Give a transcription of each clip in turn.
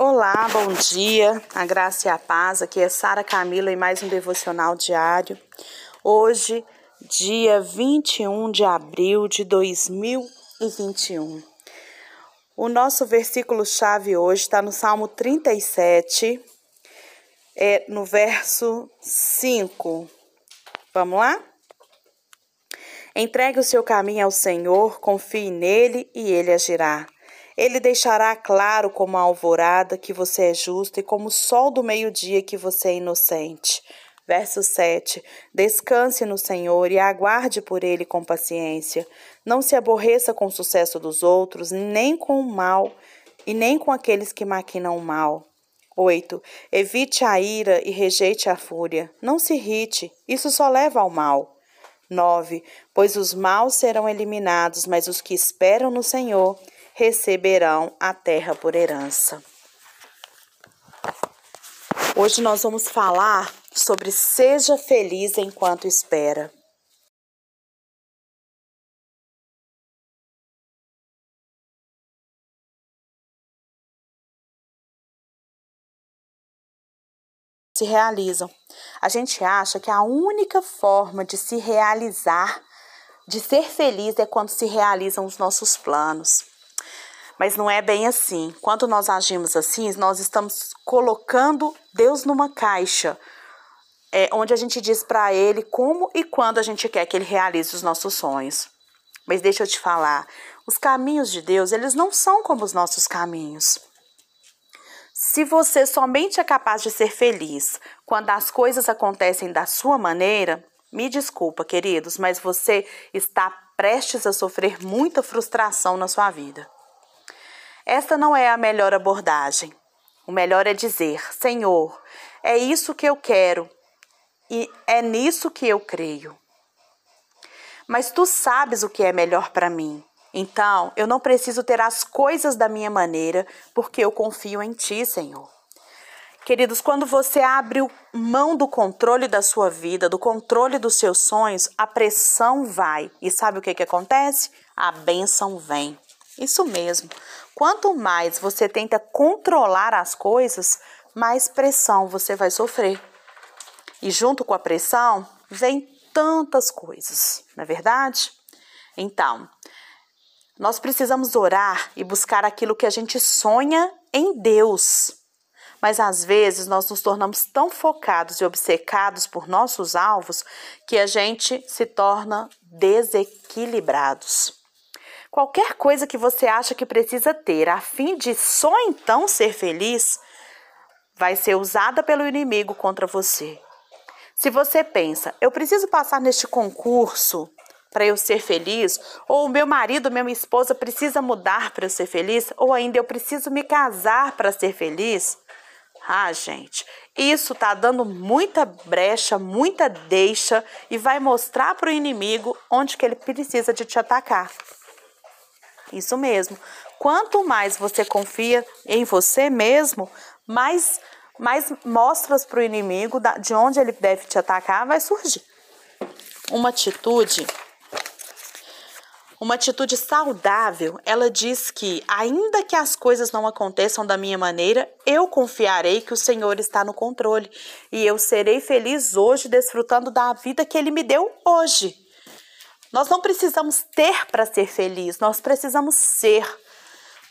Olá, bom dia, a graça e a paz. Aqui é Sara Camila e mais um devocional diário. Hoje, dia 21 de abril de 2021. O nosso versículo-chave hoje está no Salmo 37, é no verso 5. Vamos lá? Entregue o seu caminho ao Senhor, confie nele e ele agirá. Ele deixará claro como a alvorada que você é justo e como o sol do meio-dia que você é inocente. Verso 7. Descanse no Senhor e aguarde por ele com paciência. Não se aborreça com o sucesso dos outros, nem com o mal, e nem com aqueles que maquinam o mal. 8. Evite a ira e rejeite a fúria. Não se irrite, isso só leva ao mal. 9. Pois os maus serão eliminados, mas os que esperam no Senhor receberão a terra por herança. Hoje nós vamos falar sobre seja feliz enquanto espera. se realizam. A gente acha que a única forma de se realizar, de ser feliz, é quando se realizam os nossos planos. Mas não é bem assim. Quando nós agimos assim, nós estamos colocando Deus numa caixa, é, onde a gente diz para Ele como e quando a gente quer que Ele realize os nossos sonhos. Mas deixa eu te falar, os caminhos de Deus, eles não são como os nossos caminhos. Se você somente é capaz de ser feliz quando as coisas acontecem da sua maneira, me desculpa, queridos, mas você está prestes a sofrer muita frustração na sua vida. Esta não é a melhor abordagem. O melhor é dizer: Senhor, é isso que eu quero e é nisso que eu creio. Mas tu sabes o que é melhor para mim. Então, eu não preciso ter as coisas da minha maneira, porque eu confio em ti, Senhor. Queridos, quando você abre mão do controle da sua vida, do controle dos seus sonhos, a pressão vai. E sabe o que, que acontece? A bênção vem. Isso mesmo. Quanto mais você tenta controlar as coisas, mais pressão você vai sofrer. E junto com a pressão, vem tantas coisas, não é verdade? Então, nós precisamos orar e buscar aquilo que a gente sonha em Deus. Mas às vezes nós nos tornamos tão focados e obcecados por nossos alvos que a gente se torna desequilibrados. Qualquer coisa que você acha que precisa ter a fim de só então ser feliz vai ser usada pelo inimigo contra você. Se você pensa, eu preciso passar neste concurso para eu ser feliz, ou o meu marido, minha esposa precisa mudar para eu ser feliz, ou ainda eu preciso me casar para ser feliz. Ah, gente, isso tá dando muita brecha, muita deixa e vai mostrar para o inimigo onde que ele precisa de te atacar. Isso mesmo. Quanto mais você confia em você mesmo, mais, mais mostras para o inimigo de onde ele deve te atacar vai surgir. Uma atitude uma atitude saudável, ela diz que, ainda que as coisas não aconteçam da minha maneira, eu confiarei que o Senhor está no controle e eu serei feliz hoje, desfrutando da vida que Ele me deu hoje. Nós não precisamos ter para ser feliz, nós precisamos ser.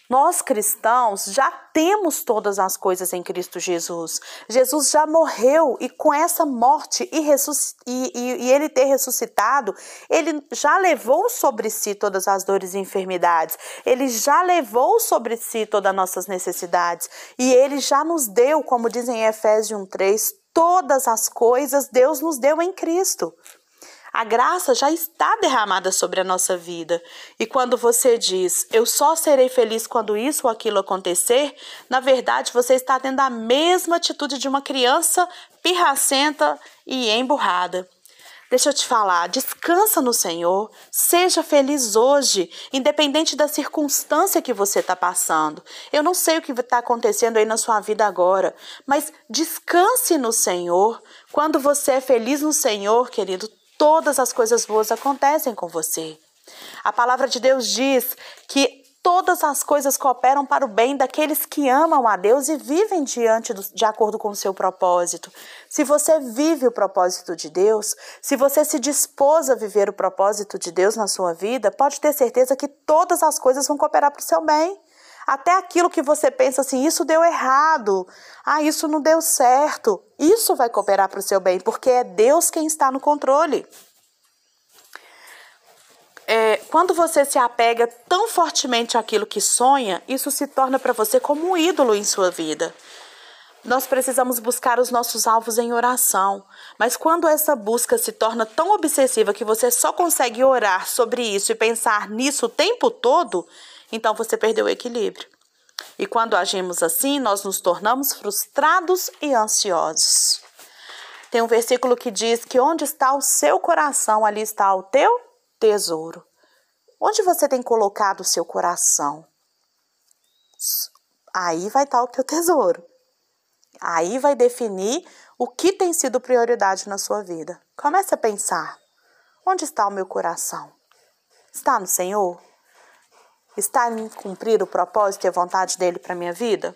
Nós cristãos já temos todas as coisas em Cristo Jesus. Jesus já morreu e com essa morte e, e, e, e, ele ter ressuscitado, ele já levou sobre si todas as dores e enfermidades. Ele já levou sobre si todas as nossas necessidades. E ele já nos deu, como dizem em Efésios 1,3, todas as coisas Deus nos deu em Cristo. A graça já está derramada sobre a nossa vida. E quando você diz, eu só serei feliz quando isso ou aquilo acontecer, na verdade você está tendo a mesma atitude de uma criança pirracenta e emburrada. Deixa eu te falar, descansa no Senhor, seja feliz hoje, independente da circunstância que você está passando. Eu não sei o que está acontecendo aí na sua vida agora, mas descanse no Senhor. Quando você é feliz no Senhor, querido, todas as coisas boas acontecem com você. A palavra de Deus diz que todas as coisas cooperam para o bem daqueles que amam a Deus e vivem diante do, de acordo com o seu propósito. Se você vive o propósito de Deus, se você se dispôs a viver o propósito de Deus na sua vida, pode ter certeza que todas as coisas vão cooperar para o seu bem. Até aquilo que você pensa assim, isso deu errado, ah, isso não deu certo, isso vai cooperar para o seu bem, porque é Deus quem está no controle. É, quando você se apega tão fortemente àquilo que sonha, isso se torna para você como um ídolo em sua vida. Nós precisamos buscar os nossos alvos em oração, mas quando essa busca se torna tão obsessiva que você só consegue orar sobre isso e pensar nisso o tempo todo, então você perdeu o equilíbrio. E quando agimos assim, nós nos tornamos frustrados e ansiosos. Tem um versículo que diz que onde está o seu coração, ali está o teu tesouro. Onde você tem colocado o seu coração? Aí vai estar o teu tesouro. Aí vai definir o que tem sido prioridade na sua vida. Comece a pensar: onde está o meu coração? Está no Senhor? Está em cumprir o propósito e a vontade dele para minha vida?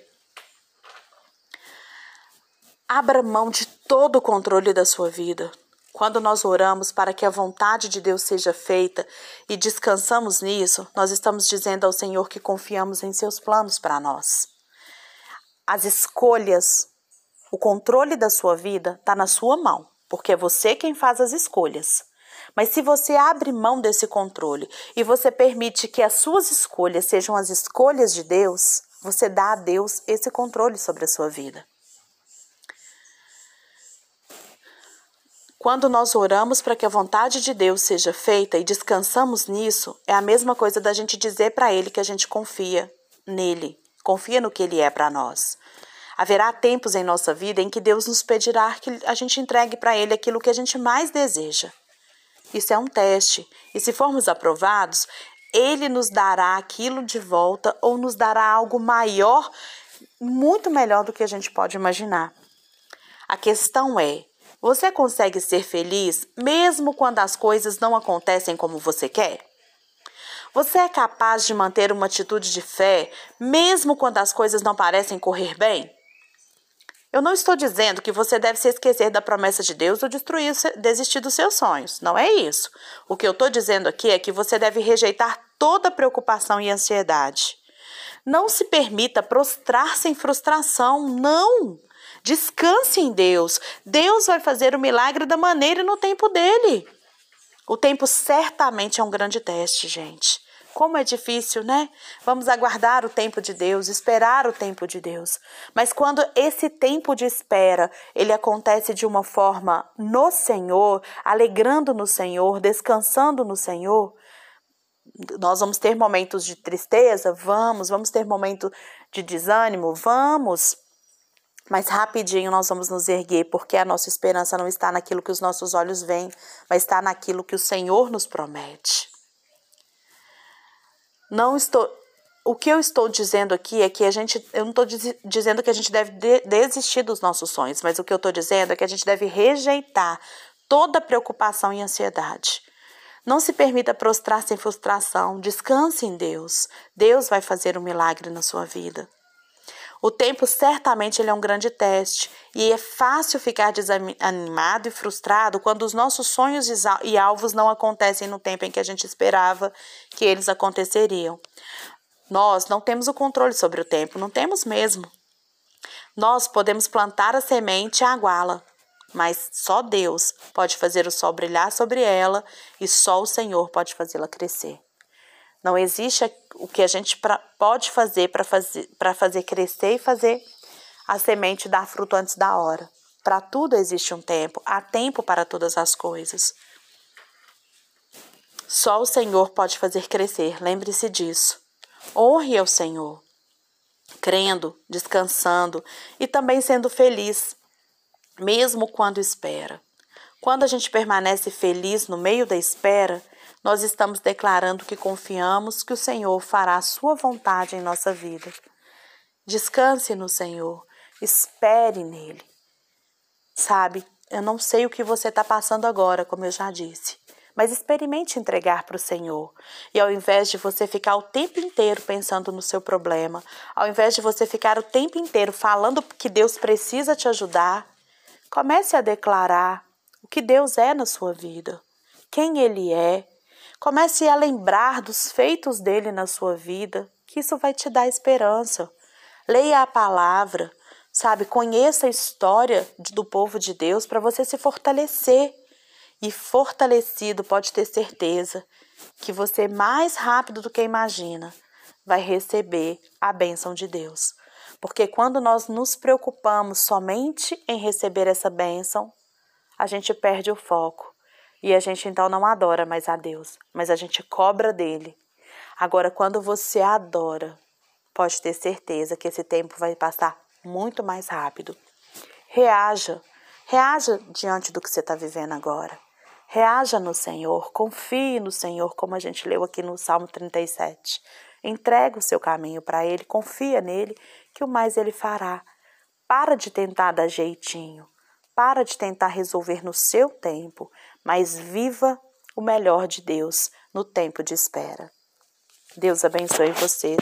Abra mão de todo o controle da sua vida. Quando nós oramos para que a vontade de Deus seja feita e descansamos nisso, nós estamos dizendo ao Senhor que confiamos em seus planos para nós. As escolhas, o controle da sua vida está na sua mão, porque é você quem faz as escolhas. Mas se você abre mão desse controle e você permite que as suas escolhas sejam as escolhas de Deus, você dá a Deus esse controle sobre a sua vida. Quando nós oramos para que a vontade de Deus seja feita e descansamos nisso, é a mesma coisa da gente dizer para Ele que a gente confia nele, confia no que Ele é para nós. Haverá tempos em nossa vida em que Deus nos pedirá que a gente entregue para Ele aquilo que a gente mais deseja. Isso é um teste, e se formos aprovados, Ele nos dará aquilo de volta ou nos dará algo maior, muito melhor do que a gente pode imaginar. A questão é: você consegue ser feliz mesmo quando as coisas não acontecem como você quer? Você é capaz de manter uma atitude de fé mesmo quando as coisas não parecem correr bem? Eu não estou dizendo que você deve se esquecer da promessa de Deus ou destruir, desistir dos seus sonhos. Não é isso. O que eu estou dizendo aqui é que você deve rejeitar toda preocupação e ansiedade. Não se permita prostrar-se em frustração. Não! Descanse em Deus. Deus vai fazer o milagre da maneira e no tempo dele. O tempo certamente é um grande teste, gente. Como é difícil, né? Vamos aguardar o tempo de Deus, esperar o tempo de Deus. Mas quando esse tempo de espera, ele acontece de uma forma no Senhor, alegrando no Senhor, descansando no Senhor, nós vamos ter momentos de tristeza? Vamos. Vamos ter momento de desânimo? Vamos. Mas rapidinho nós vamos nos erguer, porque a nossa esperança não está naquilo que os nossos olhos veem, mas está naquilo que o Senhor nos promete. Não estou. O que eu estou dizendo aqui é que a gente. Eu não estou dizendo que a gente deve de, desistir dos nossos sonhos, mas o que eu estou dizendo é que a gente deve rejeitar toda preocupação e ansiedade. Não se permita prostrar sem frustração. Descanse em Deus. Deus vai fazer um milagre na sua vida. O tempo certamente ele é um grande teste e é fácil ficar desanimado e frustrado quando os nossos sonhos e alvos não acontecem no tempo em que a gente esperava que eles aconteceriam. Nós não temos o controle sobre o tempo, não temos mesmo. Nós podemos plantar a semente e aguá-la, mas só Deus pode fazer o sol brilhar sobre ela e só o Senhor pode fazê-la crescer. Não existe o que a gente pra, pode fazer para fazer, fazer crescer e fazer a semente dar fruto antes da hora. Para tudo existe um tempo, há tempo para todas as coisas. Só o Senhor pode fazer crescer, lembre-se disso. Honre ao Senhor, crendo, descansando e também sendo feliz, mesmo quando espera. Quando a gente permanece feliz no meio da espera, nós estamos declarando que confiamos que o Senhor fará a sua vontade em nossa vida. Descanse no Senhor, espere nele. Sabe, eu não sei o que você está passando agora, como eu já disse, mas experimente entregar para o Senhor. E ao invés de você ficar o tempo inteiro pensando no seu problema, ao invés de você ficar o tempo inteiro falando que Deus precisa te ajudar, comece a declarar o que Deus é na sua vida, quem Ele é. Comece a lembrar dos feitos dele na sua vida, que isso vai te dar esperança. Leia a palavra, sabe? Conheça a história do povo de Deus para você se fortalecer e fortalecido, pode ter certeza que você, mais rápido do que imagina, vai receber a bênção de Deus. Porque quando nós nos preocupamos somente em receber essa bênção, a gente perde o foco e a gente então não adora mais a Deus, mas a gente cobra dele. Agora, quando você adora, pode ter certeza que esse tempo vai passar muito mais rápido. Reaja, reaja diante do que você está vivendo agora. Reaja no Senhor, confie no Senhor, como a gente leu aqui no Salmo 37. Entrega o seu caminho para Ele, confia nele, que o mais Ele fará. Para de tentar dar jeitinho, para de tentar resolver no seu tempo, mas viva o melhor de Deus no tempo de espera. Deus abençoe vocês